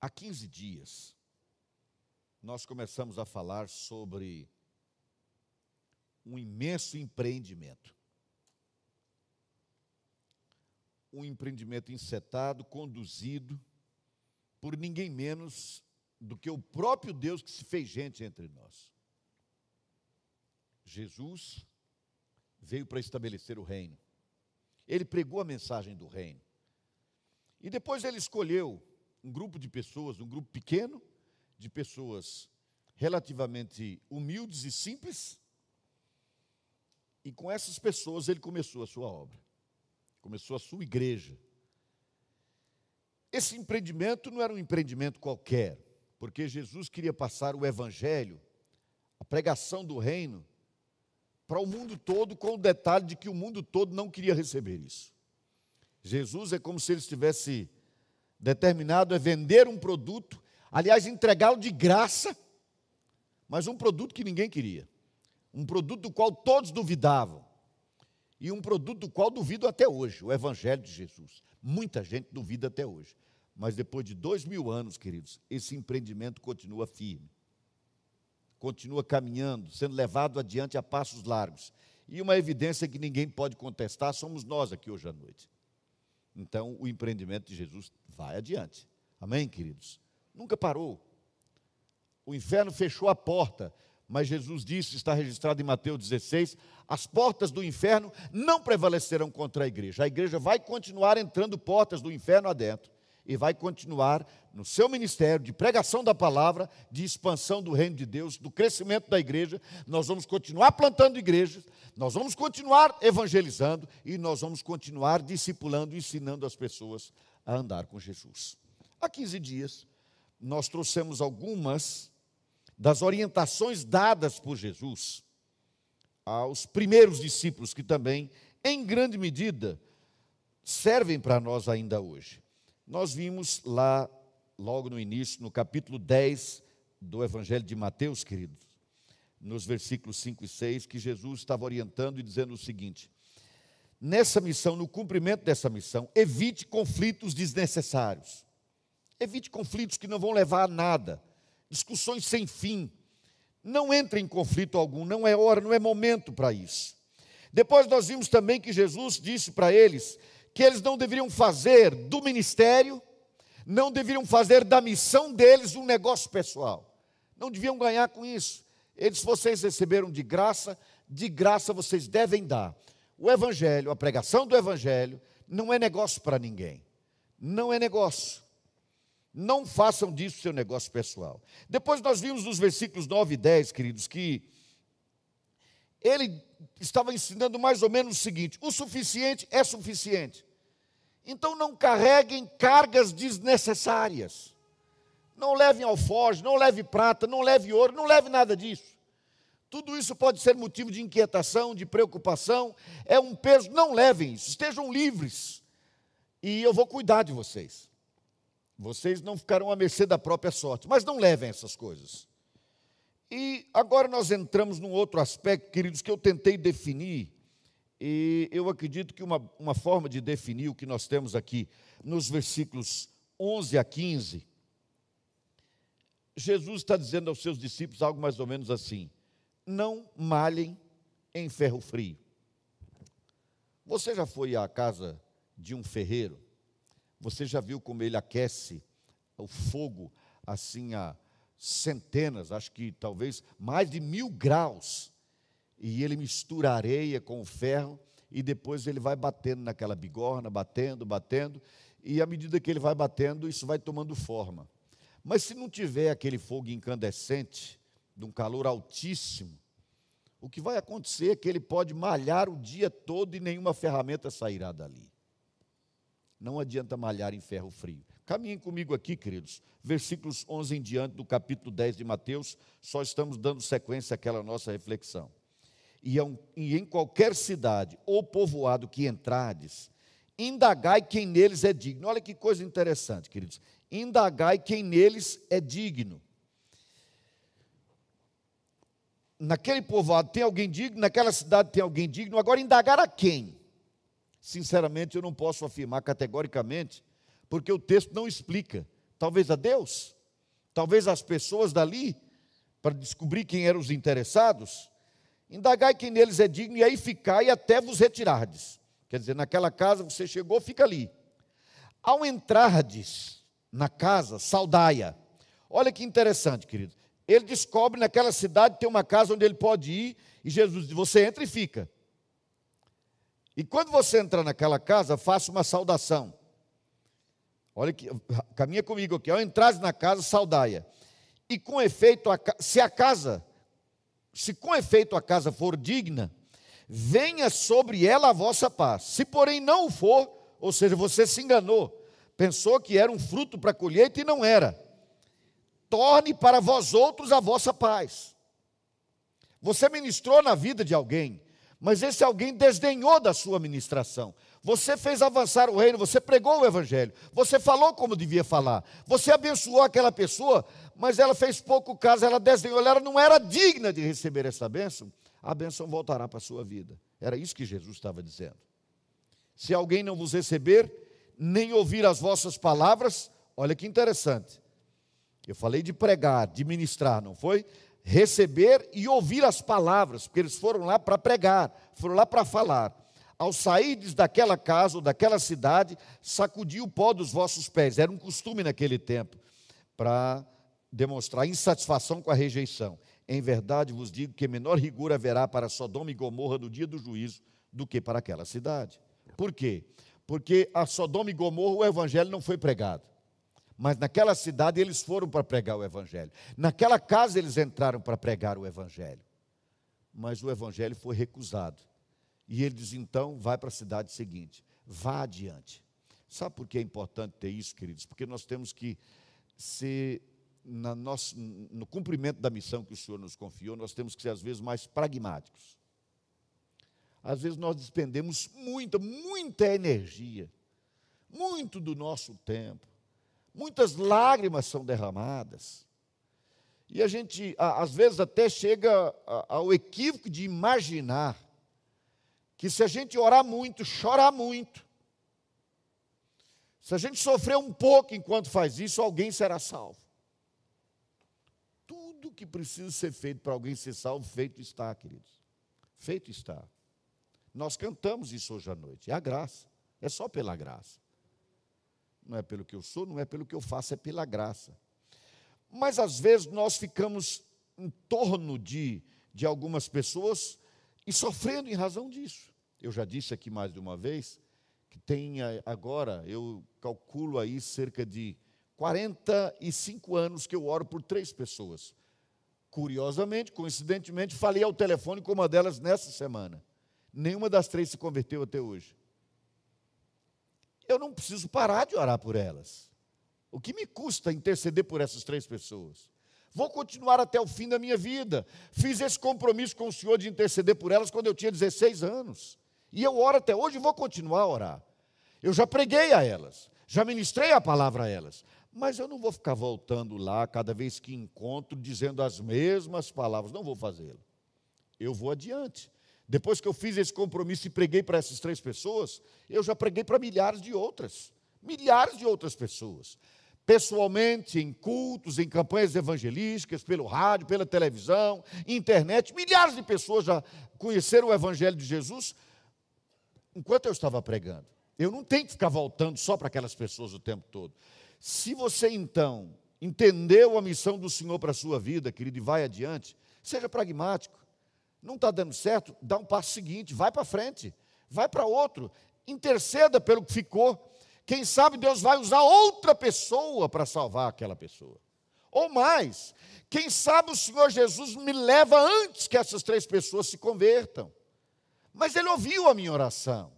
Há 15 dias, nós começamos a falar sobre um imenso empreendimento. Um empreendimento encetado, conduzido por ninguém menos do que o próprio Deus que se fez gente entre nós. Jesus veio para estabelecer o reino. Ele pregou a mensagem do reino. E depois ele escolheu um grupo de pessoas, um grupo pequeno, de pessoas relativamente humildes e simples, e com essas pessoas ele começou a sua obra, começou a sua igreja. Esse empreendimento não era um empreendimento qualquer, porque Jesus queria passar o evangelho, a pregação do reino, para o mundo todo, com o detalhe de que o mundo todo não queria receber isso. Jesus é como se ele estivesse determinado a vender um produto, aliás, entregá-lo de graça, mas um produto que ninguém queria. Um produto do qual todos duvidavam. E um produto do qual duvido até hoje, o Evangelho de Jesus. Muita gente duvida até hoje. Mas depois de dois mil anos, queridos, esse empreendimento continua firme. Continua caminhando, sendo levado adiante a passos largos. E uma evidência que ninguém pode contestar somos nós aqui hoje à noite. Então, o empreendimento de Jesus vai adiante. Amém, queridos? Nunca parou. O inferno fechou a porta, mas Jesus disse, está registrado em Mateus 16: as portas do inferno não prevalecerão contra a igreja. A igreja vai continuar entrando portas do inferno adentro e vai continuar no seu ministério de pregação da palavra, de expansão do reino de Deus, do crescimento da igreja. Nós vamos continuar plantando igrejas, nós vamos continuar evangelizando e nós vamos continuar discipulando, ensinando as pessoas a andar com Jesus. Há 15 dias, nós trouxemos algumas das orientações dadas por Jesus aos primeiros discípulos, que também, em grande medida, servem para nós ainda hoje. Nós vimos lá, logo no início, no capítulo 10 do Evangelho de Mateus, queridos, nos versículos 5 e 6, que Jesus estava orientando e dizendo o seguinte: nessa missão, no cumprimento dessa missão, evite conflitos desnecessários. Evite conflitos que não vão levar a nada discussões sem fim. Não entre em conflito algum, não é hora, não é momento para isso. Depois nós vimos também que Jesus disse para eles que eles não deveriam fazer do ministério, não deveriam fazer da missão deles um negócio pessoal. Não deviam ganhar com isso. Eles, vocês receberam de graça, de graça vocês devem dar. O Evangelho, a pregação do Evangelho, não é negócio para ninguém. Não é negócio. Não façam disso seu negócio pessoal. Depois nós vimos nos versículos 9 e 10, queridos, que ele estava ensinando mais ou menos o seguinte: o suficiente é suficiente. Então não carreguem cargas desnecessárias. Não levem alforje, não leve prata, não leve ouro, não leve nada disso. Tudo isso pode ser motivo de inquietação, de preocupação, é um peso. Não levem isso, estejam livres. E eu vou cuidar de vocês. Vocês não ficarão à mercê da própria sorte, mas não levem essas coisas. E agora nós entramos num outro aspecto, queridos, que eu tentei definir, e eu acredito que uma, uma forma de definir o que nós temos aqui nos versículos 11 a 15, Jesus está dizendo aos seus discípulos algo mais ou menos assim: não malhem em ferro frio. Você já foi à casa de um ferreiro? Você já viu como ele aquece o fogo assim a centenas, acho que talvez mais de mil graus, e ele mistura areia com o ferro e depois ele vai batendo naquela bigorna, batendo, batendo, e à medida que ele vai batendo, isso vai tomando forma. Mas se não tiver aquele fogo incandescente, de um calor altíssimo, o que vai acontecer é que ele pode malhar o dia todo e nenhuma ferramenta sairá dali. Não adianta malhar em ferro frio. Caminhem comigo aqui, queridos. Versículos 11 em diante do capítulo 10 de Mateus, só estamos dando sequência àquela nossa reflexão. E em qualquer cidade ou povoado que entrades, indagai quem neles é digno. Olha que coisa interessante, queridos. Indagai quem neles é digno. Naquele povoado tem alguém digno, naquela cidade tem alguém digno, agora indagar a quem? Sinceramente, eu não posso afirmar categoricamente, porque o texto não explica. Talvez a Deus? Talvez as pessoas dali? Para descobrir quem eram os interessados? Indagai quem neles é digno, e aí ficai até vos retirardes. Quer dizer, naquela casa você chegou, fica ali. Ao entrardes na casa, saudaia. Olha que interessante, querido. Ele descobre naquela cidade tem uma casa onde ele pode ir, e Jesus diz: Você entra e fica. E quando você entrar naquela casa, faça uma saudação. Olha que, caminha comigo aqui. Ao entrar na casa, saudaia. E com efeito, se a casa, se com efeito a casa for digna, venha sobre ela a vossa paz. Se porém não for, ou seja, você se enganou, pensou que era um fruto para colheita e não era. Torne para vós outros a vossa paz. Você ministrou na vida de alguém, mas esse alguém desdenhou da sua ministração. Você fez avançar o reino, você pregou o evangelho, você falou como devia falar, você abençoou aquela pessoa, mas ela fez pouco caso, ela desdenhou, ela não era digna de receber essa bênção. A bênção voltará para a sua vida. Era isso que Jesus estava dizendo. Se alguém não vos receber, nem ouvir as vossas palavras, olha que interessante. Eu falei de pregar, de ministrar, não foi? receber e ouvir as palavras, porque eles foram lá para pregar, foram lá para falar. Ao sairdes daquela casa ou daquela cidade, sacudi o pó dos vossos pés. Era um costume naquele tempo, para demonstrar insatisfação com a rejeição. Em verdade vos digo que menor rigor haverá para Sodoma e Gomorra no dia do juízo do que para aquela cidade. Por quê? Porque a Sodoma e Gomorra o evangelho não foi pregado. Mas naquela cidade eles foram para pregar o Evangelho. Naquela casa eles entraram para pregar o Evangelho. Mas o Evangelho foi recusado. E ele diz: então, vai para a cidade seguinte, vá adiante. Sabe por que é importante ter isso, queridos? Porque nós temos que ser, na nosso, no cumprimento da missão que o Senhor nos confiou, nós temos que ser, às vezes, mais pragmáticos. Às vezes nós despendemos muita, muita energia, muito do nosso tempo muitas lágrimas são derramadas. E a gente, às vezes, até chega ao equívoco de imaginar que se a gente orar muito, chorar muito, se a gente sofrer um pouco enquanto faz isso, alguém será salvo. Tudo que precisa ser feito para alguém ser salvo, feito está, queridos. Feito está. Nós cantamos isso hoje à noite. É a graça. É só pela graça não é pelo que eu sou, não é pelo que eu faço, é pela graça. Mas às vezes nós ficamos em torno de, de algumas pessoas e sofrendo em razão disso. Eu já disse aqui mais de uma vez que tem agora, eu calculo aí cerca de 45 anos que eu oro por três pessoas. Curiosamente, coincidentemente, falei ao telefone com uma delas nessa semana. Nenhuma das três se converteu até hoje eu não preciso parar de orar por elas. O que me custa interceder por essas três pessoas? Vou continuar até o fim da minha vida. Fiz esse compromisso com o Senhor de interceder por elas quando eu tinha 16 anos. E eu oro até hoje e vou continuar a orar. Eu já preguei a elas, já ministrei a palavra a elas. Mas eu não vou ficar voltando lá cada vez que encontro, dizendo as mesmas palavras. Não vou fazê-lo. Eu vou adiante. Depois que eu fiz esse compromisso e preguei para essas três pessoas, eu já preguei para milhares de outras. Milhares de outras pessoas. Pessoalmente, em cultos, em campanhas evangelísticas, pelo rádio, pela televisão, internet, milhares de pessoas já conheceram o Evangelho de Jesus enquanto eu estava pregando. Eu não tenho que ficar voltando só para aquelas pessoas o tempo todo. Se você então entendeu a missão do Senhor para a sua vida, querido, e vai adiante, seja pragmático. Não está dando certo? Dá um passo seguinte, vai para frente, vai para outro, interceda pelo que ficou. Quem sabe Deus vai usar outra pessoa para salvar aquela pessoa. Ou mais, quem sabe o Senhor Jesus me leva antes que essas três pessoas se convertam. Mas Ele ouviu a minha oração,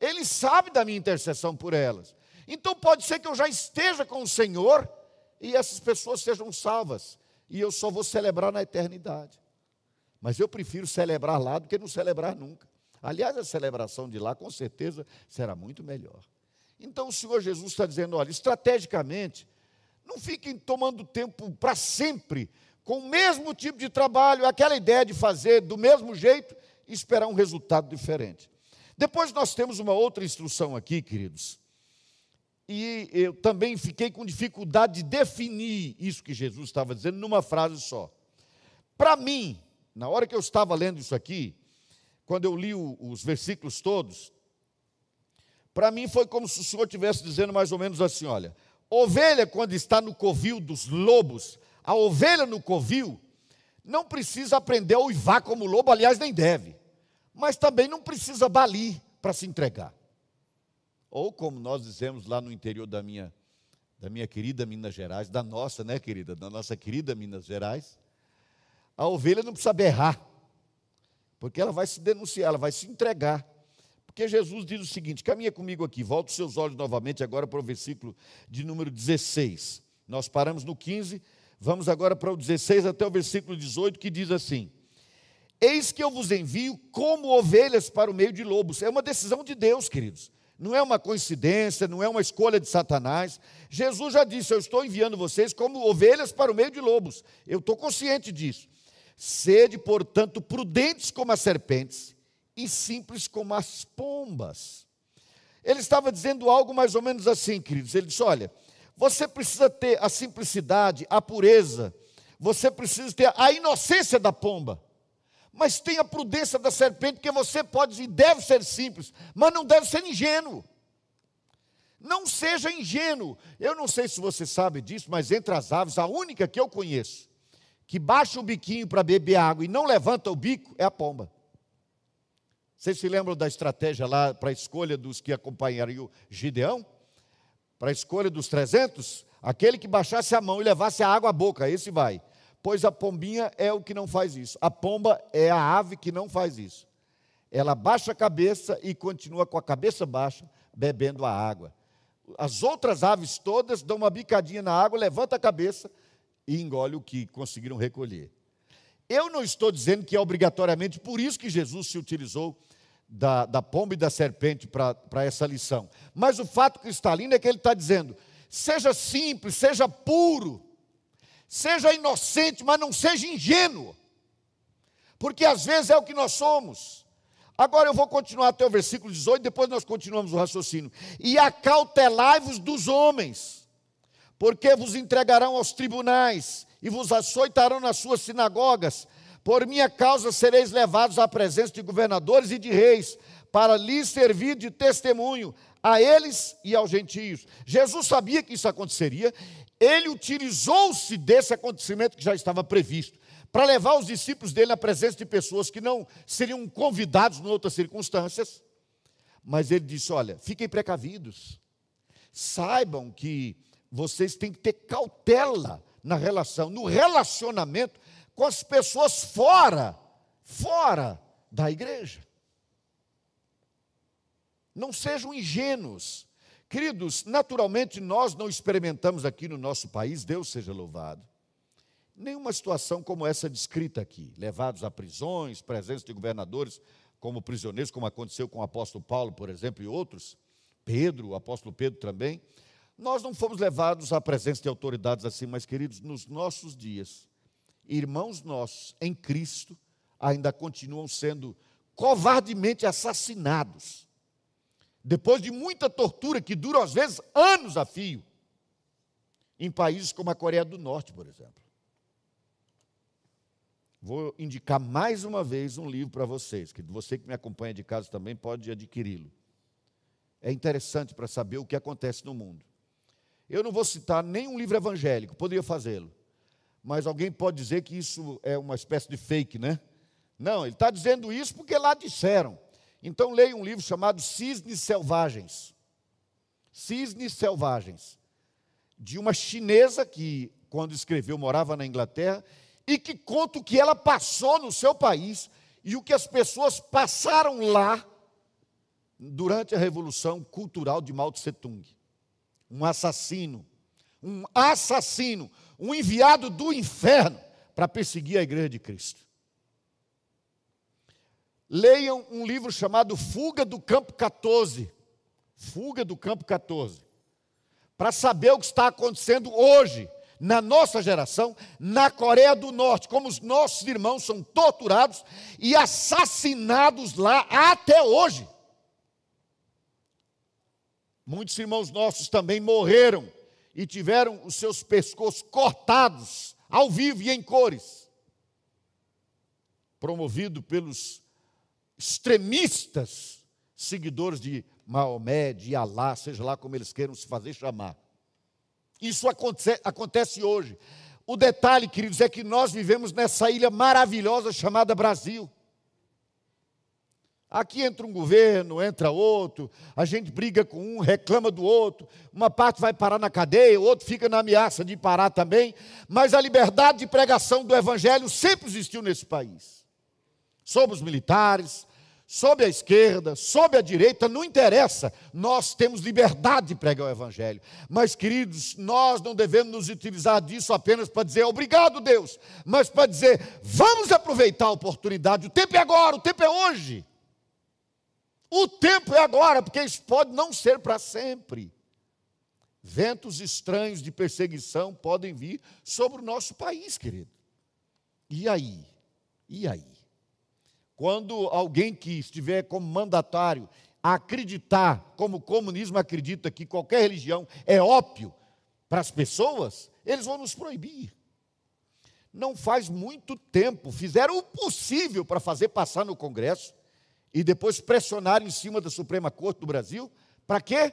Ele sabe da minha intercessão por elas. Então pode ser que eu já esteja com o Senhor e essas pessoas sejam salvas, e eu só vou celebrar na eternidade. Mas eu prefiro celebrar lá do que não celebrar nunca. Aliás, a celebração de lá, com certeza, será muito melhor. Então, o Senhor Jesus está dizendo: olha, estrategicamente, não fiquem tomando tempo para sempre com o mesmo tipo de trabalho, aquela ideia de fazer do mesmo jeito e esperar um resultado diferente. Depois nós temos uma outra instrução aqui, queridos. e eu também fiquei com dificuldade de definir isso que Jesus estava dizendo numa frase só. Para mim, na hora que eu estava lendo isso aqui, quando eu li o, os versículos todos, para mim foi como se o Senhor estivesse dizendo mais ou menos assim: olha, ovelha, quando está no covil dos lobos, a ovelha no covil não precisa aprender a uivar como lobo, aliás, nem deve, mas também não precisa balir para se entregar. Ou como nós dizemos lá no interior da minha, da minha querida Minas Gerais, da nossa, né, querida, da nossa querida Minas Gerais, a ovelha não precisa berrar, porque ela vai se denunciar, ela vai se entregar. Porque Jesus diz o seguinte: caminha comigo aqui, volta os seus olhos novamente agora para o versículo de número 16. Nós paramos no 15, vamos agora para o 16 até o versículo 18, que diz assim: Eis que eu vos envio como ovelhas para o meio de lobos. É uma decisão de Deus, queridos. Não é uma coincidência, não é uma escolha de Satanás. Jesus já disse: Eu estou enviando vocês como ovelhas para o meio de lobos. Eu estou consciente disso. Sede, portanto, prudentes como as serpentes e simples como as pombas. Ele estava dizendo algo mais ou menos assim, queridos. Ele disse: Olha, você precisa ter a simplicidade, a pureza, você precisa ter a inocência da pomba, mas tenha a prudência da serpente, porque você pode e deve ser simples, mas não deve ser ingênuo. Não seja ingênuo. Eu não sei se você sabe disso, mas entre as aves, a única que eu conheço que baixa o biquinho para beber água e não levanta o bico é a pomba. Vocês se lembram da estratégia lá para a escolha dos que acompanhariam Gideão? Para a escolha dos 300? Aquele que baixasse a mão e levasse a água à boca, esse vai. Pois a pombinha é o que não faz isso. A pomba é a ave que não faz isso. Ela baixa a cabeça e continua com a cabeça baixa, bebendo a água. As outras aves todas dão uma bicadinha na água, levanta a cabeça, e engole o que conseguiram recolher. Eu não estou dizendo que é obrigatoriamente por isso que Jesus se utilizou da, da pomba e da serpente para essa lição. Mas o fato cristalino é que ele está dizendo: seja simples, seja puro, seja inocente, mas não seja ingênuo. Porque às vezes é o que nós somos. Agora eu vou continuar até o versículo 18, depois nós continuamos o raciocínio. E acautelai-vos dos homens porque vos entregarão aos tribunais e vos açoitarão nas suas sinagogas. Por minha causa sereis levados à presença de governadores e de reis, para lhes servir de testemunho a eles e aos gentios. Jesus sabia que isso aconteceria, ele utilizou-se desse acontecimento que já estava previsto, para levar os discípulos dele à presença de pessoas que não seriam convidados em outras circunstâncias. Mas ele disse: Olha, fiquem precavidos, saibam que vocês têm que ter cautela na relação, no relacionamento com as pessoas fora, fora da igreja. Não sejam ingênuos. Queridos, naturalmente nós não experimentamos aqui no nosso país, Deus seja louvado, nenhuma situação como essa descrita aqui, levados a prisões, presença de governadores como prisioneiros, como aconteceu com o apóstolo Paulo, por exemplo, e outros, Pedro, o apóstolo Pedro também. Nós não fomos levados à presença de autoridades assim, mas, queridos, nos nossos dias, irmãos nossos em Cristo ainda continuam sendo covardemente assassinados. Depois de muita tortura, que dura às vezes anos a fio, em países como a Coreia do Norte, por exemplo. Vou indicar mais uma vez um livro para vocês, que você que me acompanha de casa também pode adquiri-lo. É interessante para saber o que acontece no mundo. Eu não vou citar nenhum livro evangélico, poderia fazê-lo. Mas alguém pode dizer que isso é uma espécie de fake, né? Não, ele está dizendo isso porque lá disseram. Então leia um livro chamado Cisnes Selvagens. Cisnes Selvagens. De uma chinesa que, quando escreveu, morava na Inglaterra e que conta o que ela passou no seu país e o que as pessoas passaram lá durante a Revolução Cultural de Mao Tse Tung um assassino, um assassino, um enviado do inferno para perseguir a igreja de Cristo. Leiam um livro chamado Fuga do Campo 14. Fuga do Campo 14. Para saber o que está acontecendo hoje, na nossa geração, na Coreia do Norte, como os nossos irmãos são torturados e assassinados lá até hoje. Muitos irmãos nossos também morreram e tiveram os seus pescoços cortados ao vivo e em cores, promovido pelos extremistas seguidores de Maomé, de Alá, seja lá como eles queiram se fazer chamar. Isso acontece, acontece hoje. O detalhe, queridos, é que nós vivemos nessa ilha maravilhosa chamada Brasil. Aqui entra um governo, entra outro, a gente briga com um, reclama do outro, uma parte vai parar na cadeia, o outro fica na ameaça de parar também, mas a liberdade de pregação do Evangelho sempre existiu nesse país. Sobre os militares, sob a esquerda, sob a direita, não interessa, nós temos liberdade de pregar o Evangelho. Mas, queridos, nós não devemos nos utilizar disso apenas para dizer obrigado, Deus, mas para dizer vamos aproveitar a oportunidade, o tempo é agora, o tempo é hoje. O tempo é agora, porque isso pode não ser para sempre. Ventos estranhos de perseguição podem vir sobre o nosso país, querido. E aí? E aí? Quando alguém que estiver como mandatário acreditar, como o comunismo acredita que qualquer religião é ópio para as pessoas, eles vão nos proibir. Não faz muito tempo, fizeram o possível para fazer passar no Congresso e depois pressionar em cima da Suprema Corte do Brasil. Para quê?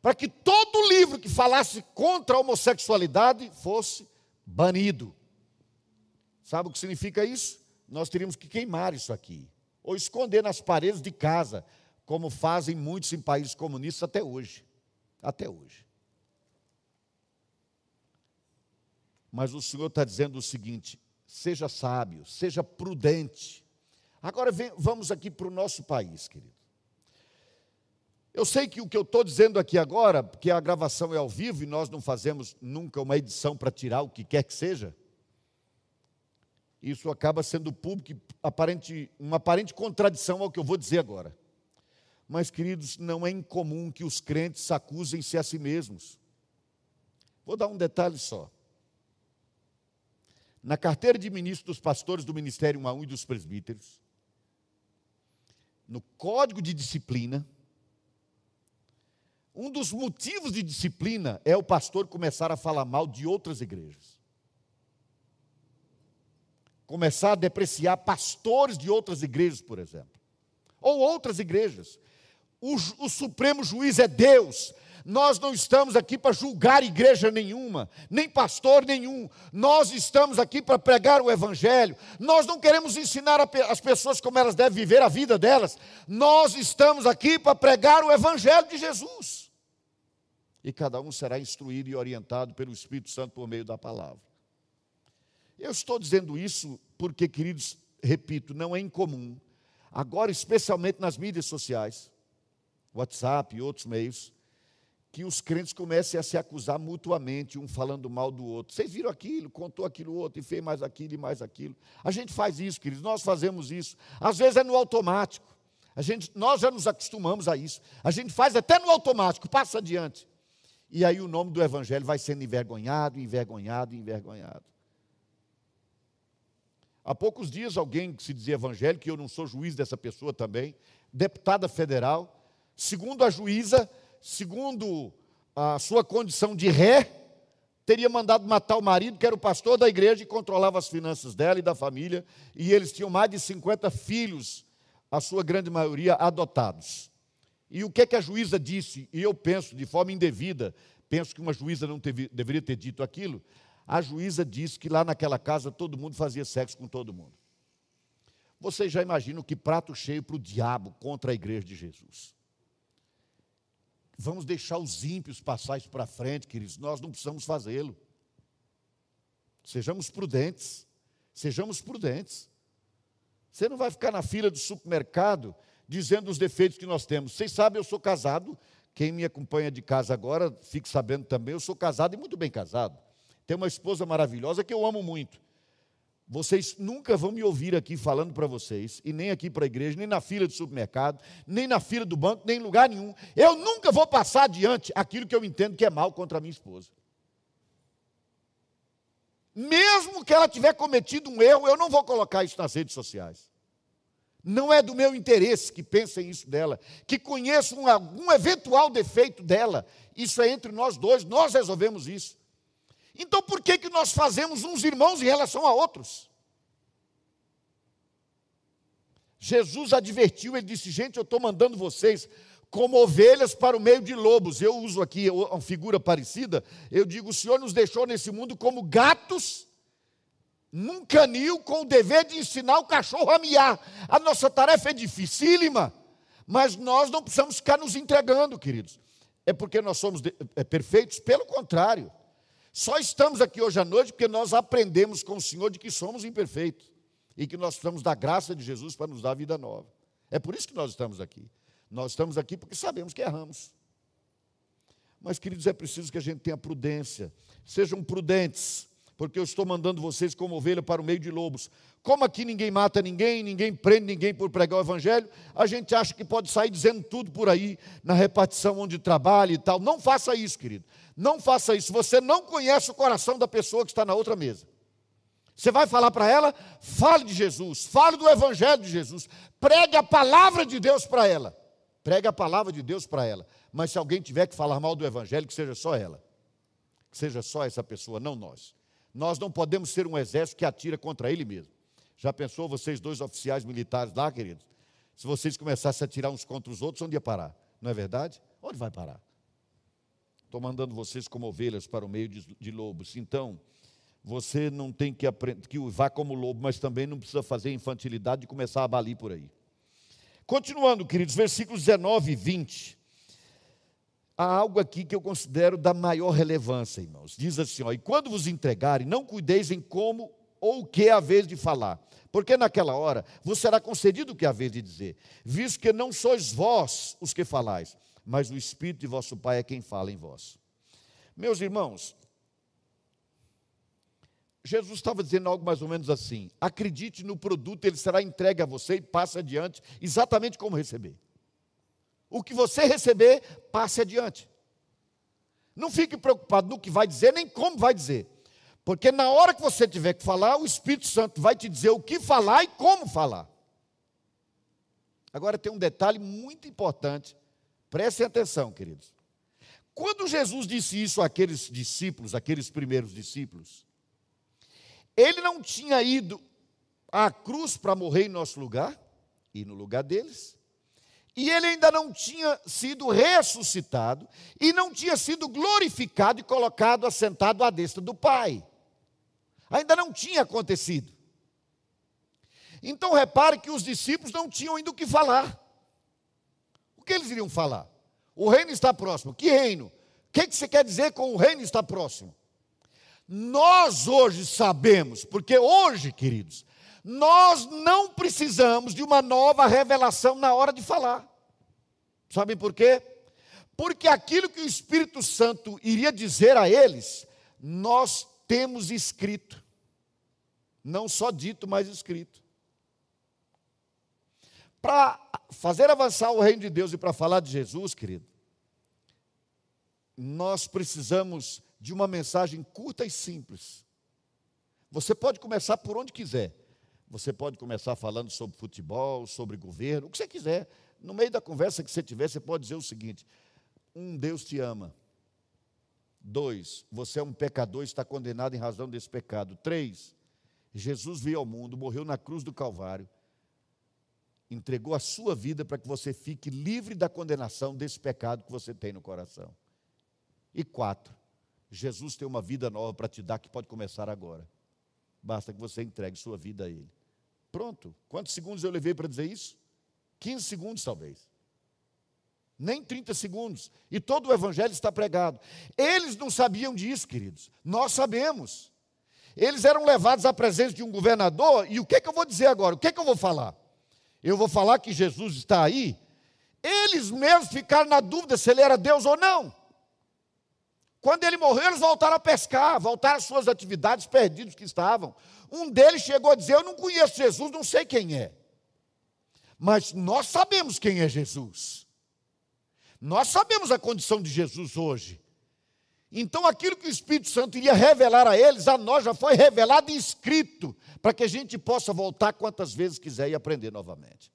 Para que todo livro que falasse contra a homossexualidade fosse banido. Sabe o que significa isso? nós teríamos que queimar isso aqui, ou esconder nas paredes de casa, como fazem muitos em países comunistas até hoje. Até hoje. Mas o Senhor está dizendo o seguinte: seja sábio, seja prudente. Agora vem, vamos aqui para o nosso país, querido. Eu sei que o que eu estou dizendo aqui agora, porque a gravação é ao vivo e nós não fazemos nunca uma edição para tirar o que quer que seja, isso acaba sendo público, aparente, uma aparente contradição ao que eu vou dizer agora. Mas, queridos, não é incomum que os crentes acusem-se a si mesmos. Vou dar um detalhe só. Na carteira de ministro dos pastores do Ministério 1 a 1 e dos presbíteros, no código de disciplina, um dos motivos de disciplina é o pastor começar a falar mal de outras igrejas começar a depreciar pastores de outras igrejas, por exemplo, ou outras igrejas. O, o Supremo Juiz é Deus. Nós não estamos aqui para julgar igreja nenhuma, nem pastor nenhum. Nós estamos aqui para pregar o Evangelho. Nós não queremos ensinar as pessoas como elas devem viver a vida delas. Nós estamos aqui para pregar o Evangelho de Jesus. E cada um será instruído e orientado pelo Espírito Santo por meio da palavra. Eu estou dizendo isso porque, queridos, repito, não é incomum, agora, especialmente nas mídias sociais, WhatsApp e outros meios, que os crentes comecem a se acusar mutuamente, um falando mal do outro. Vocês viram aquilo, contou aquilo outro, e fez mais aquilo e mais aquilo. A gente faz isso, queridos, nós fazemos isso. Às vezes é no automático. A gente, nós já nos acostumamos a isso. A gente faz até no automático, passa adiante. E aí o nome do Evangelho vai sendo envergonhado, envergonhado, envergonhado. Há poucos dias, alguém que se dizia evangélico, e eu não sou juiz dessa pessoa também, deputada federal, segundo a juíza, segundo a sua condição de ré, teria mandado matar o marido, que era o pastor da igreja e controlava as finanças dela e da família, e eles tinham mais de 50 filhos, a sua grande maioria adotados. E o que, é que a juíza disse? E eu penso, de forma indevida, penso que uma juíza não teve, deveria ter dito aquilo, a juíza disse que lá naquela casa todo mundo fazia sexo com todo mundo. Vocês já imaginam que prato cheio para o diabo contra a igreja de Jesus. Vamos deixar os ímpios passar isso para frente, queridos. Nós não precisamos fazê-lo. Sejamos prudentes. Sejamos prudentes. Você não vai ficar na fila do supermercado dizendo os defeitos que nós temos. Vocês sabem, eu sou casado. Quem me acompanha de casa agora, fique sabendo também, eu sou casado e muito bem casado. Tenho uma esposa maravilhosa que eu amo muito. Vocês nunca vão me ouvir aqui falando para vocês, e nem aqui para a igreja, nem na fila do supermercado, nem na fila do banco, nem em lugar nenhum. Eu nunca vou passar adiante aquilo que eu entendo que é mal contra a minha esposa. Mesmo que ela tiver cometido um erro, eu não vou colocar isso nas redes sociais. Não é do meu interesse que pensem isso dela, que conheçam algum eventual defeito dela. Isso é entre nós dois, nós resolvemos isso. Então por que, que nós fazemos uns irmãos em relação a outros? Jesus advertiu, ele disse: Gente, eu estou mandando vocês como ovelhas para o meio de lobos. Eu uso aqui uma figura parecida. Eu digo: o Senhor nos deixou nesse mundo como gatos num canil com o dever de ensinar o cachorro a miar. A nossa tarefa é dificílima, mas nós não precisamos ficar nos entregando, queridos. É porque nós somos é, perfeitos? Pelo contrário. Só estamos aqui hoje à noite porque nós aprendemos com o Senhor de que somos imperfeitos e que nós precisamos da graça de Jesus para nos dar vida nova. É por isso que nós estamos aqui. Nós estamos aqui porque sabemos que erramos. Mas, queridos, é preciso que a gente tenha prudência. Sejam prudentes porque eu estou mandando vocês como ovelha para o meio de lobos. Como aqui ninguém mata ninguém, ninguém prende ninguém por pregar o evangelho, a gente acha que pode sair dizendo tudo por aí, na repartição onde trabalha e tal. Não faça isso, querido. Não faça isso. Você não conhece o coração da pessoa que está na outra mesa. Você vai falar para ela, fale de Jesus, fale do evangelho de Jesus, pregue a palavra de Deus para ela. Pregue a palavra de Deus para ela. Mas se alguém tiver que falar mal do evangelho, que seja só ela. Que seja só essa pessoa, não nós. Nós não podemos ser um exército que atira contra ele mesmo. Já pensou vocês dois oficiais militares lá, queridos? Se vocês começassem a atirar uns contra os outros, onde ia parar? Não é verdade? Onde vai parar? Estou mandando vocês como ovelhas para o meio de, de lobos. Então, você não tem que aprender que vá como lobo, mas também não precisa fazer infantilidade e começar a balir por aí. Continuando, queridos, versículos 19 e 20 há algo aqui que eu considero da maior relevância, irmãos. Diz assim: ó, e quando vos entregarem, não cuideis em como ou o que é a vez de falar, porque naquela hora vos será concedido o que é a vez de dizer, visto que não sois vós os que falais, mas o Espírito de vosso Pai é quem fala em vós. Meus irmãos, Jesus estava dizendo algo mais ou menos assim: acredite no produto, ele será entregue a você e passe adiante, exatamente como receber. O que você receber, passe adiante. Não fique preocupado no que vai dizer, nem como vai dizer. Porque na hora que você tiver que falar, o Espírito Santo vai te dizer o que falar e como falar. Agora tem um detalhe muito importante. Prestem atenção, queridos. Quando Jesus disse isso àqueles discípulos, aqueles primeiros discípulos, ele não tinha ido à cruz para morrer em nosso lugar e no lugar deles e ele ainda não tinha sido ressuscitado e não tinha sido glorificado e colocado assentado à destra do Pai. Ainda não tinha acontecido. Então repare que os discípulos não tinham ainda o que falar. O que eles iriam falar? O reino está próximo. Que reino? O que, que você quer dizer com o reino está próximo? Nós hoje sabemos, porque hoje, queridos, nós não precisamos de uma nova revelação na hora de falar. Sabem por quê? Porque aquilo que o Espírito Santo iria dizer a eles, nós temos escrito. Não só dito, mas escrito. Para fazer avançar o reino de Deus e para falar de Jesus, querido, nós precisamos de uma mensagem curta e simples. Você pode começar por onde quiser. Você pode começar falando sobre futebol, sobre governo, o que você quiser. No meio da conversa que você tiver, você pode dizer o seguinte: um, Deus te ama. Dois, você é um pecador e está condenado em razão desse pecado. Três, Jesus veio ao mundo, morreu na cruz do Calvário, entregou a sua vida para que você fique livre da condenação desse pecado que você tem no coração. E quatro, Jesus tem uma vida nova para te dar que pode começar agora. Basta que você entregue sua vida a Ele. Pronto. Quantos segundos eu levei para dizer isso? 15 segundos, talvez. Nem 30 segundos. E todo o evangelho está pregado. Eles não sabiam disso, queridos. Nós sabemos. Eles eram levados à presença de um governador, e o que, é que eu vou dizer agora? O que, é que eu vou falar? Eu vou falar que Jesus está aí? Eles mesmos ficaram na dúvida se ele era Deus ou não. Quando ele morreu, eles voltaram a pescar, voltaram às suas atividades perdidas que estavam. Um deles chegou a dizer: Eu não conheço Jesus, não sei quem é. Mas nós sabemos quem é Jesus. Nós sabemos a condição de Jesus hoje. Então, aquilo que o Espírito Santo iria revelar a eles, a nós já foi revelado e escrito, para que a gente possa voltar quantas vezes quiser e aprender novamente.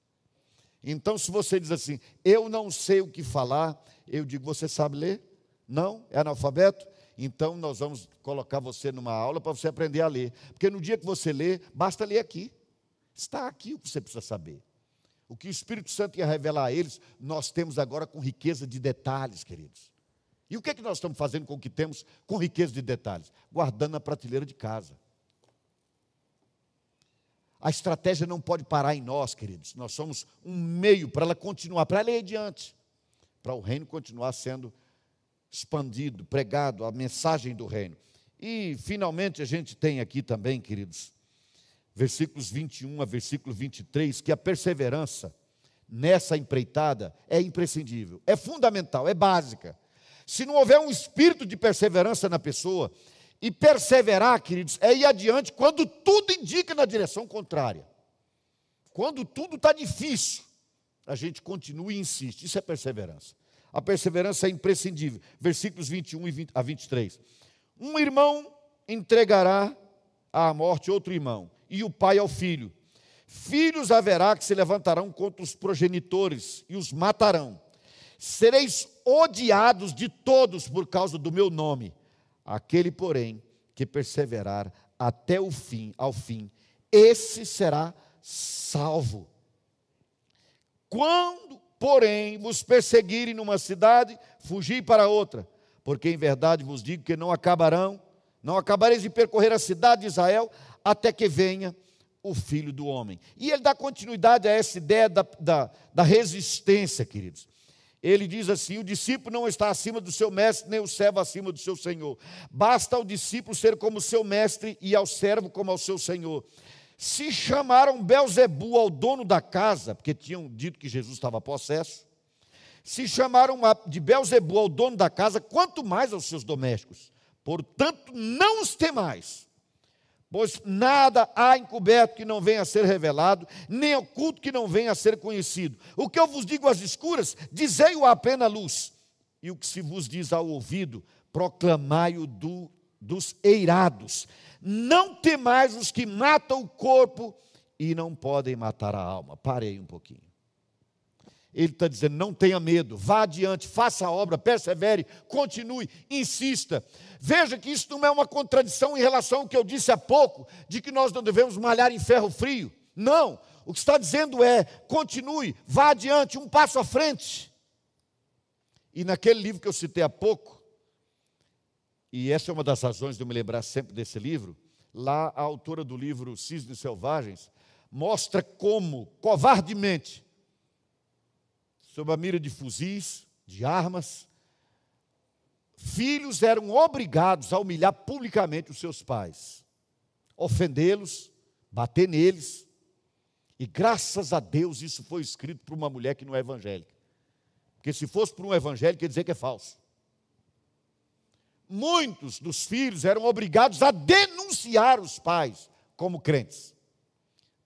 Então, se você diz assim, eu não sei o que falar, eu digo, você sabe ler? Não? É analfabeto? Então, nós vamos colocar você numa aula para você aprender a ler. Porque no dia que você lê, basta ler aqui. Está aqui o que você precisa saber. O que o Espírito Santo ia revelar a eles, nós temos agora com riqueza de detalhes, queridos. E o que é que nós estamos fazendo com o que temos com riqueza de detalhes? Guardando na prateleira de casa. A estratégia não pode parar em nós, queridos. Nós somos um meio para ela continuar, para ela ir adiante, para o reino continuar sendo expandido, pregado, a mensagem do reino. E, finalmente, a gente tem aqui também, queridos, versículos 21 a versículo 23, que a perseverança nessa empreitada é imprescindível, é fundamental, é básica. Se não houver um espírito de perseverança na pessoa, e perseverar, queridos, é ir adiante quando tudo indica na direção contrária. Quando tudo está difícil, a gente continua e insiste. Isso é perseverança. A perseverança é imprescindível. Versículos 21 e 20, a 23. Um irmão entregará à morte outro irmão, e o pai ao filho. Filhos haverá que se levantarão contra os progenitores e os matarão. Sereis odiados de todos por causa do meu nome. Aquele, porém, que perseverar até o fim, ao fim, esse será salvo. Quando, porém, vos perseguirem numa cidade, fugi para outra, porque em verdade vos digo que não acabarão, não acabareis de percorrer a cidade de Israel até que venha o filho do homem. E ele dá continuidade a essa ideia da, da, da resistência, queridos ele diz assim: o discípulo não está acima do seu mestre, nem o servo acima do seu senhor. Basta ao discípulo ser como seu mestre e ao servo como ao seu senhor. Se chamaram Belzebu ao dono da casa, porque tinham dito que Jesus estava possesso, se chamaram de Belzebu ao dono da casa, quanto mais aos seus domésticos. Portanto, não os temais Pois nada há encoberto que não venha a ser revelado, nem oculto que não venha a ser conhecido. O que eu vos digo às escuras, dizei-o à plena luz. E o que se vos diz ao ouvido, proclamai-o do, dos eirados. Não temais os que matam o corpo e não podem matar a alma. Parei um pouquinho. Ele está dizendo: não tenha medo, vá adiante, faça a obra, persevere, continue, insista. Veja que isso não é uma contradição em relação ao que eu disse há pouco, de que nós não devemos malhar em ferro frio. Não, o que está dizendo é: continue, vá adiante, um passo à frente. E naquele livro que eu citei há pouco, e essa é uma das razões de eu me lembrar sempre desse livro, lá a autora do livro Cisnes Selvagens mostra como, covardemente, sob a mira de fuzis, de armas. Filhos eram obrigados a humilhar publicamente os seus pais, ofendê-los, bater neles. E graças a Deus isso foi escrito por uma mulher que não é evangélica. Porque se fosse por um evangélico, quer dizer que é falso. Muitos dos filhos eram obrigados a denunciar os pais como crentes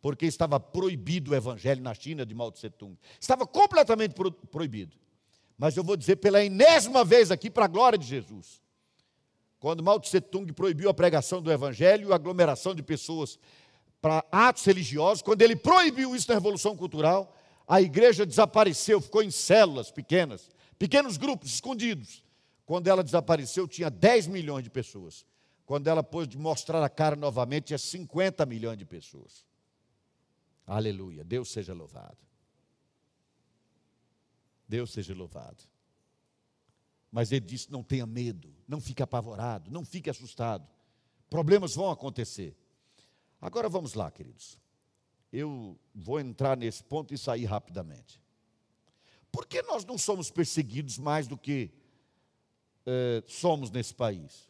porque estava proibido o evangelho na China de Mao Tse Tung. Estava completamente pro, proibido. Mas eu vou dizer pela enésima vez aqui, para a glória de Jesus. Quando Mao Tse Tung proibiu a pregação do evangelho, a aglomeração de pessoas para atos religiosos, quando ele proibiu isso na Revolução Cultural, a igreja desapareceu, ficou em células pequenas, pequenos grupos escondidos. Quando ela desapareceu, tinha 10 milhões de pessoas. Quando ela pôs de mostrar a cara novamente, tinha 50 milhões de pessoas. Aleluia. Deus seja louvado. Deus seja louvado. Mas ele disse: não tenha medo, não fique apavorado, não fique assustado. Problemas vão acontecer. Agora vamos lá, queridos. Eu vou entrar nesse ponto e sair rapidamente. Por que nós não somos perseguidos mais do que eh, somos nesse país?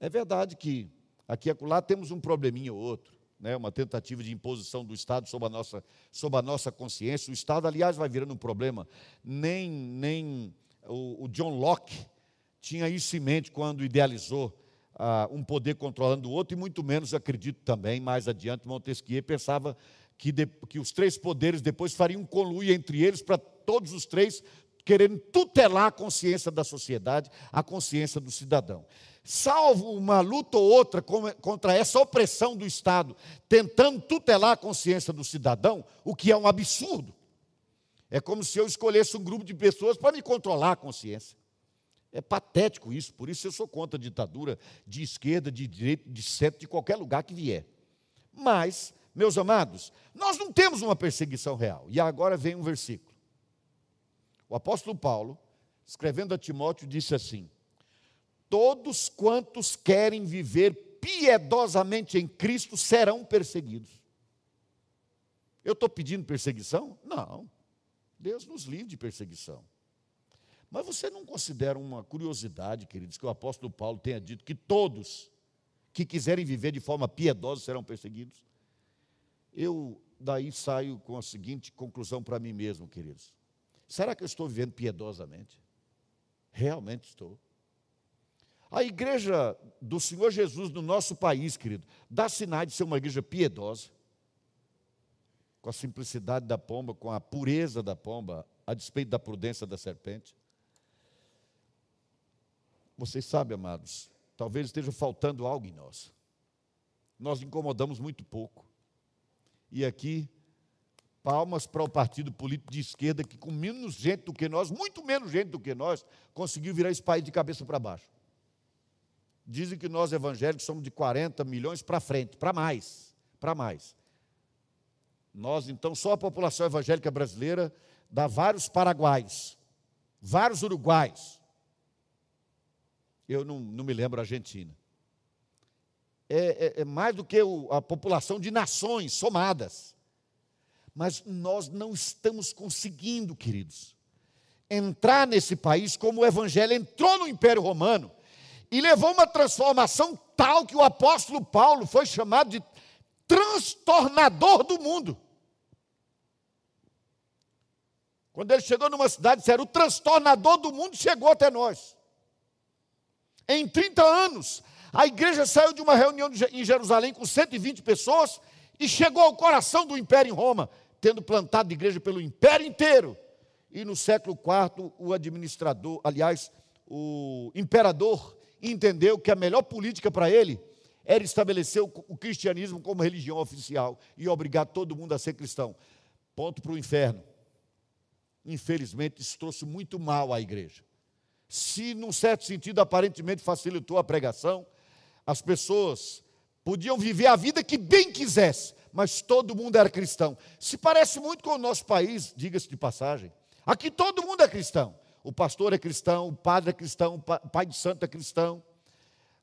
É verdade que aqui e acolá temos um probleminha ou outro né, uma tentativa de imposição do Estado sobre a, nossa, sobre a nossa consciência. O Estado, aliás, vai virando um problema. Nem, nem o, o John Locke tinha isso em mente quando idealizou ah, um poder controlando o outro, e muito menos, acredito também, mais adiante, Montesquieu pensava que, de, que os três poderes depois fariam um conluio entre eles para todos os três querendo tutelar a consciência da sociedade, a consciência do cidadão. Salvo uma luta ou outra contra essa opressão do Estado, tentando tutelar a consciência do cidadão, o que é um absurdo. É como se eu escolhesse um grupo de pessoas para me controlar a consciência. É patético isso, por isso eu sou contra a ditadura de esquerda, de direita, de centro, de qualquer lugar que vier. Mas, meus amados, nós não temos uma perseguição real. E agora vem um versículo. O apóstolo Paulo, escrevendo a Timóteo, disse assim: Todos quantos querem viver piedosamente em Cristo serão perseguidos. Eu estou pedindo perseguição? Não. Deus nos livre de perseguição. Mas você não considera uma curiosidade, queridos, que o apóstolo Paulo tenha dito que todos que quiserem viver de forma piedosa serão perseguidos? Eu daí saio com a seguinte conclusão para mim mesmo, queridos. Será que eu estou vivendo piedosamente? Realmente estou. A igreja do Senhor Jesus no nosso país, querido, dá sinais de ser uma igreja piedosa, com a simplicidade da pomba, com a pureza da pomba, a despeito da prudência da serpente. Vocês sabem, amados, talvez esteja faltando algo em nós. Nós incomodamos muito pouco. E aqui, palmas para o partido político de esquerda, que com menos gente do que nós, muito menos gente do que nós, conseguiu virar esse país de cabeça para baixo. Dizem que nós evangélicos somos de 40 milhões para frente, para mais, para mais. Nós, então, só a população evangélica brasileira dá vários paraguaios, vários uruguais, eu não, não me lembro a Argentina. É, é, é mais do que o, a população de nações somadas. Mas nós não estamos conseguindo, queridos, entrar nesse país como o Evangelho entrou no Império Romano e levou uma transformação tal que o apóstolo Paulo foi chamado de transtornador do mundo. Quando ele chegou numa cidade, disseram: o transtornador do mundo chegou até nós. Em 30 anos, a igreja saiu de uma reunião em Jerusalém com 120 pessoas e chegou ao coração do império em Roma, tendo plantado igreja pelo império inteiro. E no século IV, o administrador, aliás, o imperador, entendeu que a melhor política para ele era estabelecer o cristianismo como religião oficial e obrigar todo mundo a ser cristão. Ponto para o inferno. Infelizmente, isso trouxe muito mal à igreja se, num certo sentido, aparentemente facilitou a pregação, as pessoas podiam viver a vida que bem quisesse, mas todo mundo era cristão. Se parece muito com o nosso país, diga-se de passagem. Aqui todo mundo é cristão. O pastor é cristão, o padre é cristão, o pai de santo é cristão,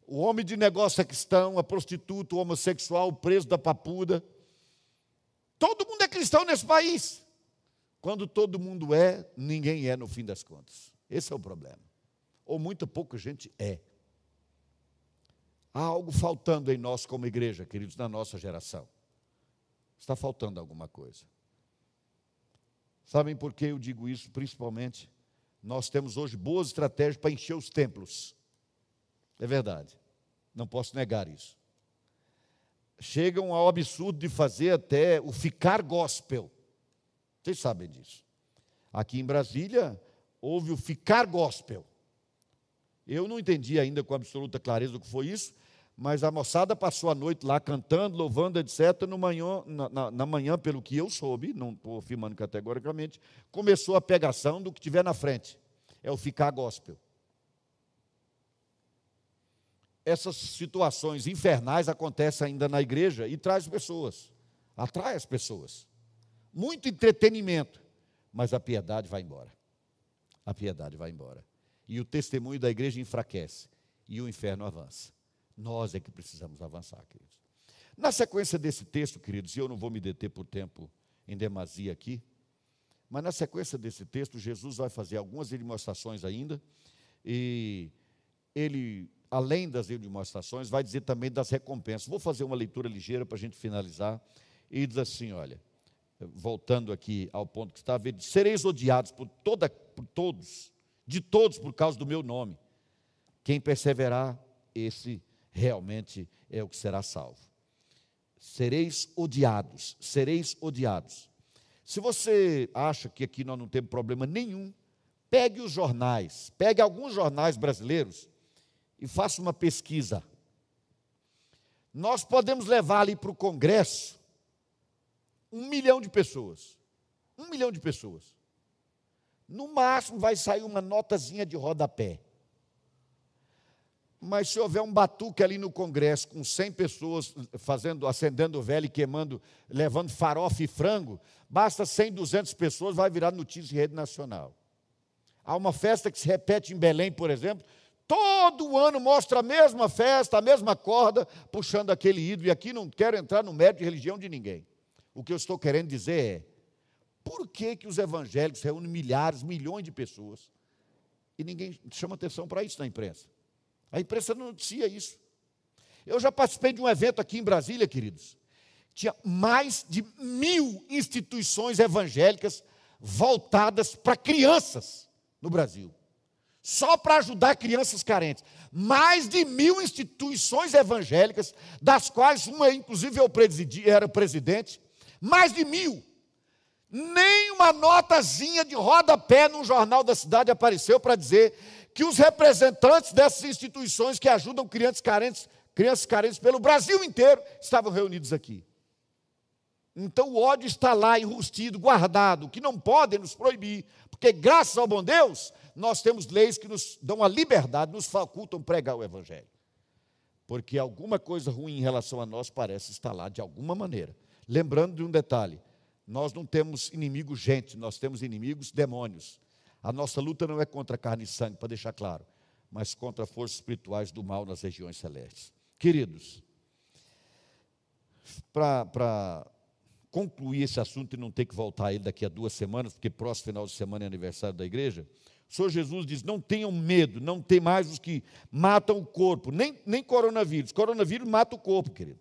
o homem de negócio é cristão, a prostituta, o homossexual, o preso da papuda. Todo mundo é cristão nesse país. Quando todo mundo é, ninguém é no fim das contas. Esse é o problema ou muito pouca gente é. Há algo faltando em nós como igreja, queridos, na nossa geração. Está faltando alguma coisa. Sabem por que eu digo isso? Principalmente, nós temos hoje boas estratégias para encher os templos. É verdade. Não posso negar isso. Chegam ao absurdo de fazer até o ficar gospel. Vocês sabem disso. Aqui em Brasília, houve o ficar gospel. Eu não entendi ainda com absoluta clareza o que foi isso, mas a moçada passou a noite lá cantando, louvando, etc. No manhã, na, na, na manhã, pelo que eu soube, não estou afirmando categoricamente, começou a pegação do que tiver na frente. É o ficar gospel. Essas situações infernais acontecem ainda na igreja e traz pessoas, atrai as pessoas. Muito entretenimento, mas a piedade vai embora. A piedade vai embora e o testemunho da igreja enfraquece e o inferno avança. Nós é que precisamos avançar, queridos. Na sequência desse texto, queridos, e eu não vou me deter por tempo em demasia aqui, mas na sequência desse texto, Jesus vai fazer algumas demonstrações ainda, e ele, além das demonstrações, vai dizer também das recompensas. Vou fazer uma leitura ligeira para a gente finalizar, e diz assim: olha, voltando aqui ao ponto que está a ver, sereis odiados por, toda, por todos, de todos por causa do meu nome. Quem perseverar, esse realmente é o que será salvo. Sereis odiados, sereis odiados. Se você acha que aqui nós não temos problema nenhum, pegue os jornais, pegue alguns jornais brasileiros e faça uma pesquisa. Nós podemos levar ali para o Congresso um milhão de pessoas. Um milhão de pessoas. No máximo vai sair uma notazinha de rodapé. Mas se houver um batuque ali no Congresso com 100 pessoas fazendo, acendendo velho e queimando, levando farofa e frango, basta 100, 200 pessoas, vai virar notícia em rede nacional. Há uma festa que se repete em Belém, por exemplo, todo ano mostra a mesma festa, a mesma corda, puxando aquele ídolo. E aqui não quero entrar no mérito de religião de ninguém. O que eu estou querendo dizer é: por que, que os evangélicos reúnem milhares, milhões de pessoas e ninguém chama atenção para isso na imprensa? A imprensa não noticia isso. Eu já participei de um evento aqui em Brasília, queridos. Tinha mais de mil instituições evangélicas voltadas para crianças no Brasil. Só para ajudar crianças carentes. Mais de mil instituições evangélicas, das quais uma, inclusive, eu era presidente. Mais de mil. Nem uma notazinha de rodapé num jornal da cidade apareceu para dizer que os representantes dessas instituições que ajudam crianças carentes, crianças carentes pelo Brasil inteiro, estavam reunidos aqui. Então o ódio está lá enrustido, guardado, que não podem nos proibir, porque graças ao bom Deus, nós temos leis que nos dão a liberdade, nos facultam pregar o Evangelho. Porque alguma coisa ruim em relação a nós parece estar lá de alguma maneira. Lembrando de um detalhe: nós não temos inimigos gente, nós temos inimigos demônios. A nossa luta não é contra carne e sangue, para deixar claro, mas contra forças espirituais do mal nas regiões celestes. Queridos, para concluir esse assunto e não ter que voltar a ele daqui a duas semanas, porque próximo final de semana é aniversário da igreja, o Senhor Jesus diz: não tenham medo, não tem mais os que matam o corpo, nem, nem coronavírus. Coronavírus mata o corpo, querido.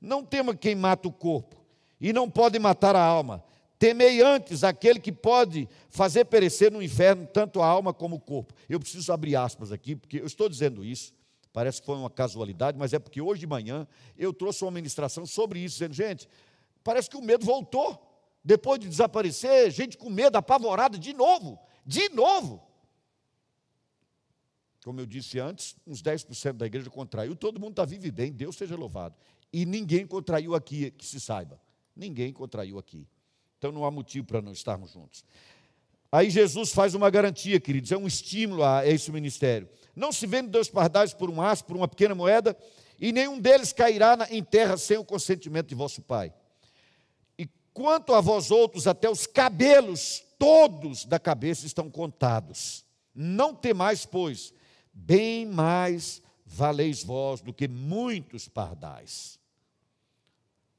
Não tema quem mata o corpo, e não pode matar a alma. Temei antes aquele que pode fazer perecer no inferno tanto a alma como o corpo. Eu preciso abrir aspas aqui, porque eu estou dizendo isso, parece que foi uma casualidade, mas é porque hoje de manhã eu trouxe uma ministração sobre isso, dizendo, gente, parece que o medo voltou. Depois de desaparecer, gente com medo, apavorada de novo, de novo. Como eu disse antes, uns 10% da igreja contraiu, todo mundo está vivo e bem, Deus seja louvado. E ninguém contraiu aqui, que se saiba. Ninguém contraiu aqui. Então não há motivo para não estarmos juntos. Aí Jesus faz uma garantia, queridos, é um estímulo a esse ministério. Não se vende dois pardais por um aço, por uma pequena moeda, e nenhum deles cairá em terra sem o consentimento de vosso Pai. Quanto a vós outros, até os cabelos todos da cabeça estão contados. Não temais, pois, bem mais valeis vós do que muitos pardais.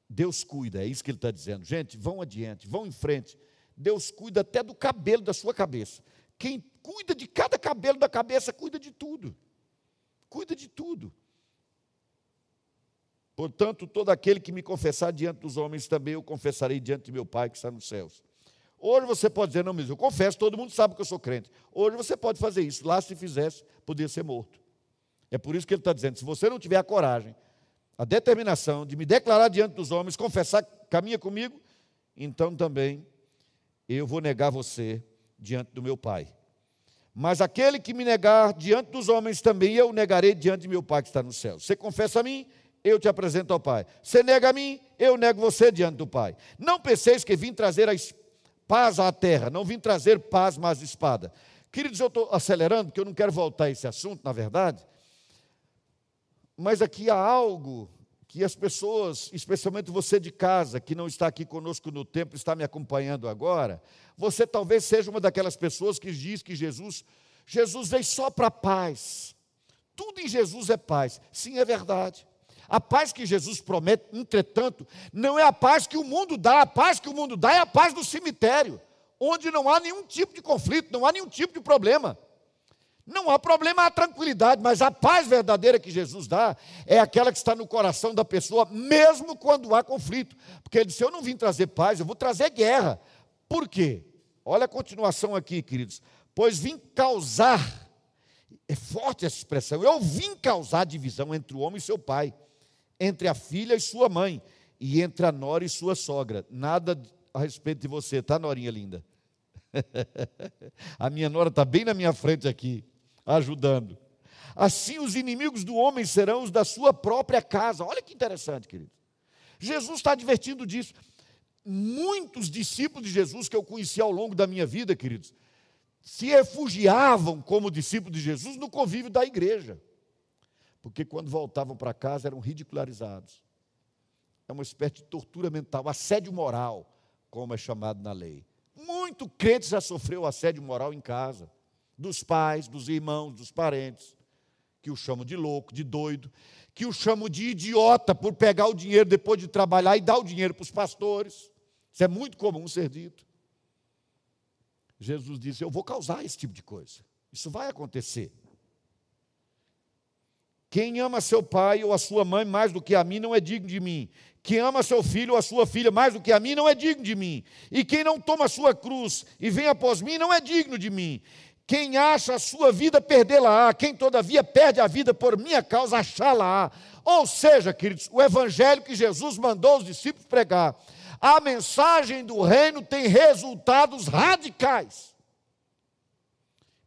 Deus cuida, é isso que ele está dizendo. Gente, vão adiante, vão em frente. Deus cuida até do cabelo da sua cabeça. Quem cuida de cada cabelo da cabeça, cuida de tudo. Cuida de tudo. Portanto, todo aquele que me confessar diante dos homens, também eu confessarei diante de meu Pai que está nos céus. Hoje você pode dizer, não, mas eu confesso, todo mundo sabe que eu sou crente. Hoje você pode fazer isso. Lá, se fizesse, podia ser morto. É por isso que ele está dizendo: se você não tiver a coragem, a determinação de me declarar diante dos homens, confessar, caminha comigo, então também eu vou negar você diante do meu Pai. Mas aquele que me negar diante dos homens, também eu negarei diante de meu Pai que está nos céus. Você confessa a mim, eu te apresento ao Pai. Você nega a mim, eu nego você diante do Pai. Não penseis que vim trazer a paz à terra, não vim trazer paz, mas espada. Queridos, eu estou acelerando, porque eu não quero voltar a esse assunto, na verdade. Mas aqui há algo que as pessoas, especialmente você de casa, que não está aqui conosco no tempo, está me acompanhando agora, você talvez seja uma daquelas pessoas que diz que Jesus, Jesus veio só para paz. Tudo em Jesus é paz. Sim, é verdade. A paz que Jesus promete, entretanto, não é a paz que o mundo dá. A paz que o mundo dá é a paz do cemitério, onde não há nenhum tipo de conflito, não há nenhum tipo de problema. Não há problema, há tranquilidade, mas a paz verdadeira que Jesus dá é aquela que está no coração da pessoa, mesmo quando há conflito. Porque ele disse: Eu não vim trazer paz, eu vou trazer guerra. Por quê? Olha a continuação aqui, queridos. Pois vim causar, é forte essa expressão, eu vim causar divisão entre o homem e seu pai entre a filha e sua mãe, e entre a nora e sua sogra. Nada a respeito de você, tá, Norinha linda? a minha nora está bem na minha frente aqui, ajudando. Assim os inimigos do homem serão os da sua própria casa. Olha que interessante, querido. Jesus está advertindo disso. Muitos discípulos de Jesus que eu conheci ao longo da minha vida, queridos, se refugiavam como discípulos de Jesus no convívio da igreja. Porque quando voltavam para casa eram ridicularizados. É uma espécie de tortura mental, assédio moral, como é chamado na lei. Muito crente já sofreu assédio moral em casa, dos pais, dos irmãos, dos parentes, que o chamam de louco, de doido, que o chamam de idiota por pegar o dinheiro depois de trabalhar e dar o dinheiro para os pastores. Isso é muito comum ser dito. Jesus disse: Eu vou causar esse tipo de coisa. Isso vai acontecer. Quem ama seu pai ou a sua mãe mais do que a mim não é digno de mim. Quem ama seu filho ou a sua filha mais do que a mim não é digno de mim. E quem não toma a sua cruz e vem após mim não é digno de mim. Quem acha a sua vida, perdê-la-á. Quem, todavia, perde a vida por minha causa, achá-la-á. Ou seja, queridos, o evangelho que Jesus mandou os discípulos pregar, a mensagem do reino tem resultados radicais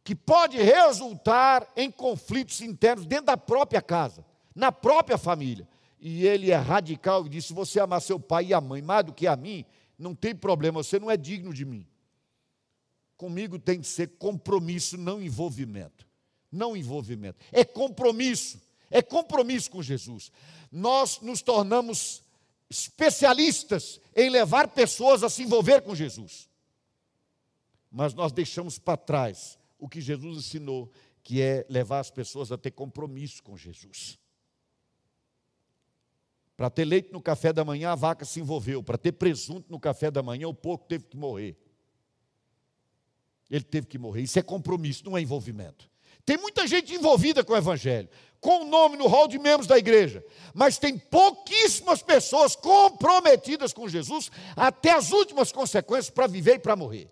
que pode resultar em conflitos internos dentro da própria casa, na própria família. E ele é radical e diz: se você amar seu pai e a mãe mais do que a mim, não tem problema, você não é digno de mim. Comigo tem que ser compromisso, não envolvimento. Não envolvimento. É compromisso. É compromisso com Jesus. Nós nos tornamos especialistas em levar pessoas a se envolver com Jesus. Mas nós deixamos para trás o que Jesus ensinou, que é levar as pessoas a ter compromisso com Jesus. Para ter leite no café da manhã, a vaca se envolveu. Para ter presunto no café da manhã, o porco teve que morrer. Ele teve que morrer. Isso é compromisso, não é envolvimento. Tem muita gente envolvida com o Evangelho, com o nome no hall de membros da igreja, mas tem pouquíssimas pessoas comprometidas com Jesus até as últimas consequências para viver e para morrer.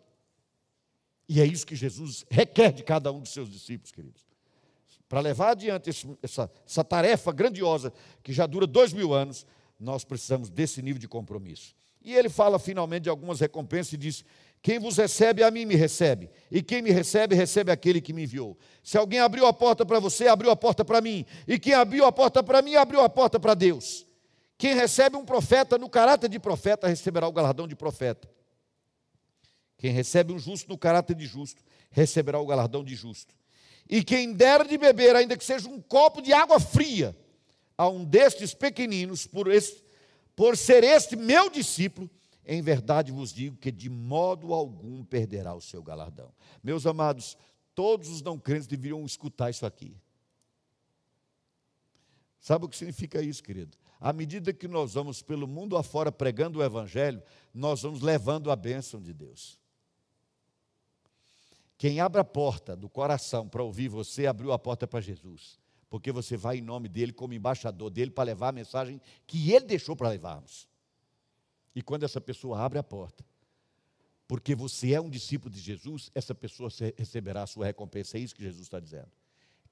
E é isso que Jesus requer de cada um dos seus discípulos, queridos. Para levar adiante esse, essa, essa tarefa grandiosa, que já dura dois mil anos, nós precisamos desse nível de compromisso. E ele fala finalmente de algumas recompensas e diz: Quem vos recebe, a mim me recebe. E quem me recebe, recebe aquele que me enviou. Se alguém abriu a porta para você, abriu a porta para mim. E quem abriu a porta para mim, abriu a porta para Deus. Quem recebe um profeta no caráter de profeta, receberá o galardão de profeta. Quem recebe um justo no caráter de justo, receberá o galardão de justo. E quem der de beber, ainda que seja um copo de água fria, a um destes pequeninos, por, esse, por ser este meu discípulo, em verdade vos digo que de modo algum perderá o seu galardão. Meus amados, todos os não crentes deveriam escutar isso aqui. Sabe o que significa isso, querido? À medida que nós vamos pelo mundo afora pregando o Evangelho, nós vamos levando a bênção de Deus. Quem abre a porta do coração para ouvir você, abriu a porta para Jesus. Porque você vai em nome dele, como embaixador dele, para levar a mensagem que ele deixou para levarmos. E quando essa pessoa abre a porta, porque você é um discípulo de Jesus, essa pessoa receberá a sua recompensa. É isso que Jesus está dizendo.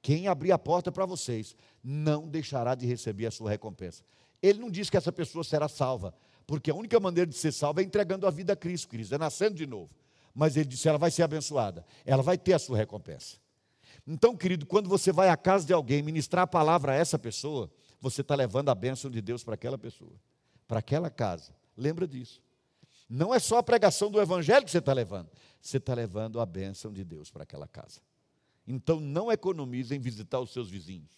Quem abrir a porta para vocês não deixará de receber a sua recompensa. Ele não diz que essa pessoa será salva, porque a única maneira de ser salva é entregando a vida a Cristo, Cristo, é nascendo de novo mas ele disse: ela vai ser abençoada, ela vai ter a sua recompensa. Então, querido, quando você vai à casa de alguém ministrar a palavra a essa pessoa, você está levando a bênção de Deus para aquela pessoa, para aquela casa. Lembra disso. Não é só a pregação do Evangelho que você está levando, você está levando a bênção de Deus para aquela casa. Então, não economize em visitar os seus vizinhos.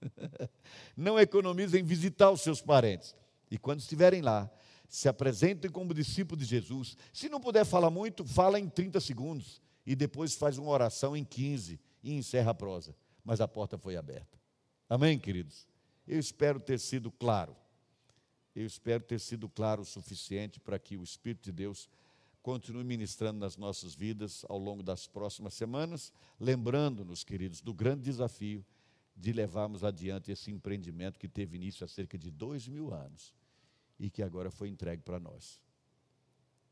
não economize em visitar os seus parentes. E quando estiverem lá, se apresentem como discípulo de Jesus. Se não puder falar muito, fala em 30 segundos e depois faz uma oração em 15 e encerra a prosa. Mas a porta foi aberta. Amém, queridos? Eu espero ter sido claro. Eu espero ter sido claro o suficiente para que o Espírito de Deus continue ministrando nas nossas vidas ao longo das próximas semanas, lembrando-nos, queridos, do grande desafio de levarmos adiante esse empreendimento que teve início há cerca de dois mil anos e que agora foi entregue para nós.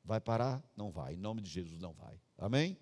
Vai parar? Não vai. Em nome de Jesus, não vai. Amém?